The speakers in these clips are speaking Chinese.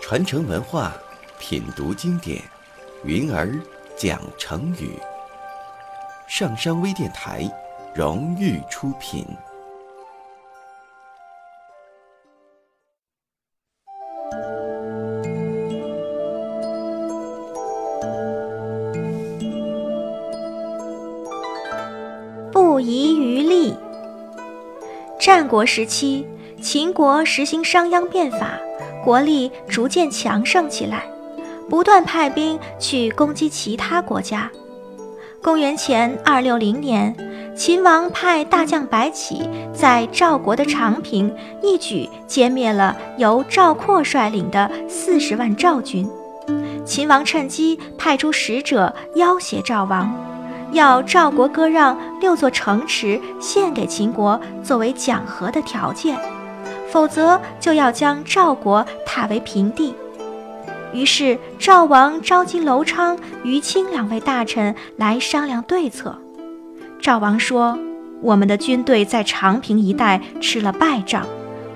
传承文化，品读经典，云儿讲成语。上山微电台荣誉出品。不遗余力。战国时期，秦国实行商鞅变法。国力逐渐强盛起来，不断派兵去攻击其他国家。公元前二六零年，秦王派大将白起在赵国的长平一举歼灭了由赵括率领的四十万赵军。秦王趁机派出使者要挟赵王，要赵国割让六座城池献给秦国作为讲和的条件。否则就要将赵国踏为平地。于是赵王召集楼昌、于青两位大臣来商量对策。赵王说：“我们的军队在长平一带吃了败仗，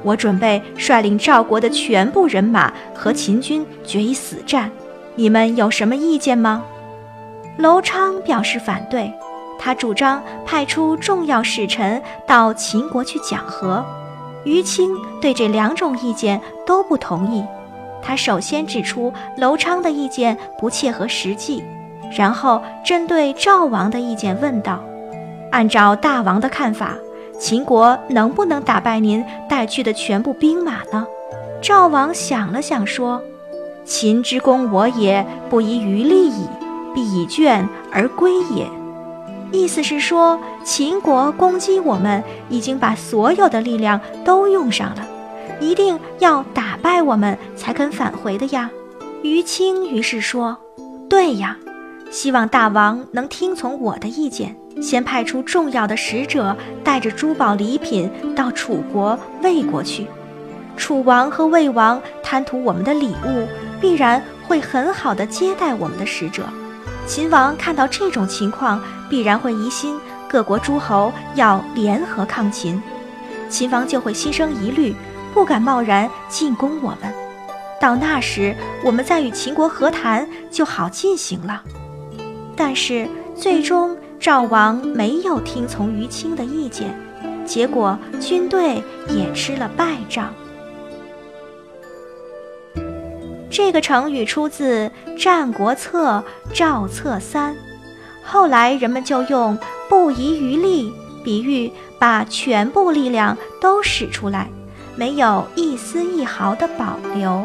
我准备率领赵国的全部人马和秦军决一死战。你们有什么意见吗？”楼昌表示反对，他主张派出重要使臣到秦国去讲和。于青对这两种意见都不同意，他首先指出楼昌的意见不切合实际，然后针对赵王的意见问道：“按照大王的看法，秦国能不能打败您带去的全部兵马呢？”赵王想了想说：“秦之攻我也，不遗余力矣，必以倦而归也。”意思是说，秦国攻击我们，已经把所有的力量都用上了，一定要打败我们才肯返回的呀。于青于是说：“对呀，希望大王能听从我的意见，先派出重要的使者，带着珠宝礼品到楚国、魏国去。楚王和魏王贪图我们的礼物，必然会很好的接待我们的使者。”秦王看到这种情况，必然会疑心各国诸侯要联合抗秦，秦王就会心生疑虑，不敢贸然进攻我们。到那时，我们再与秦国和谈就好进行了。但是最终赵王没有听从于青的意见，结果军队也吃了败仗。这个成语出自《战国策·赵策三》，后来人们就用“不遗余力”比喻把全部力量都使出来，没有一丝一毫的保留。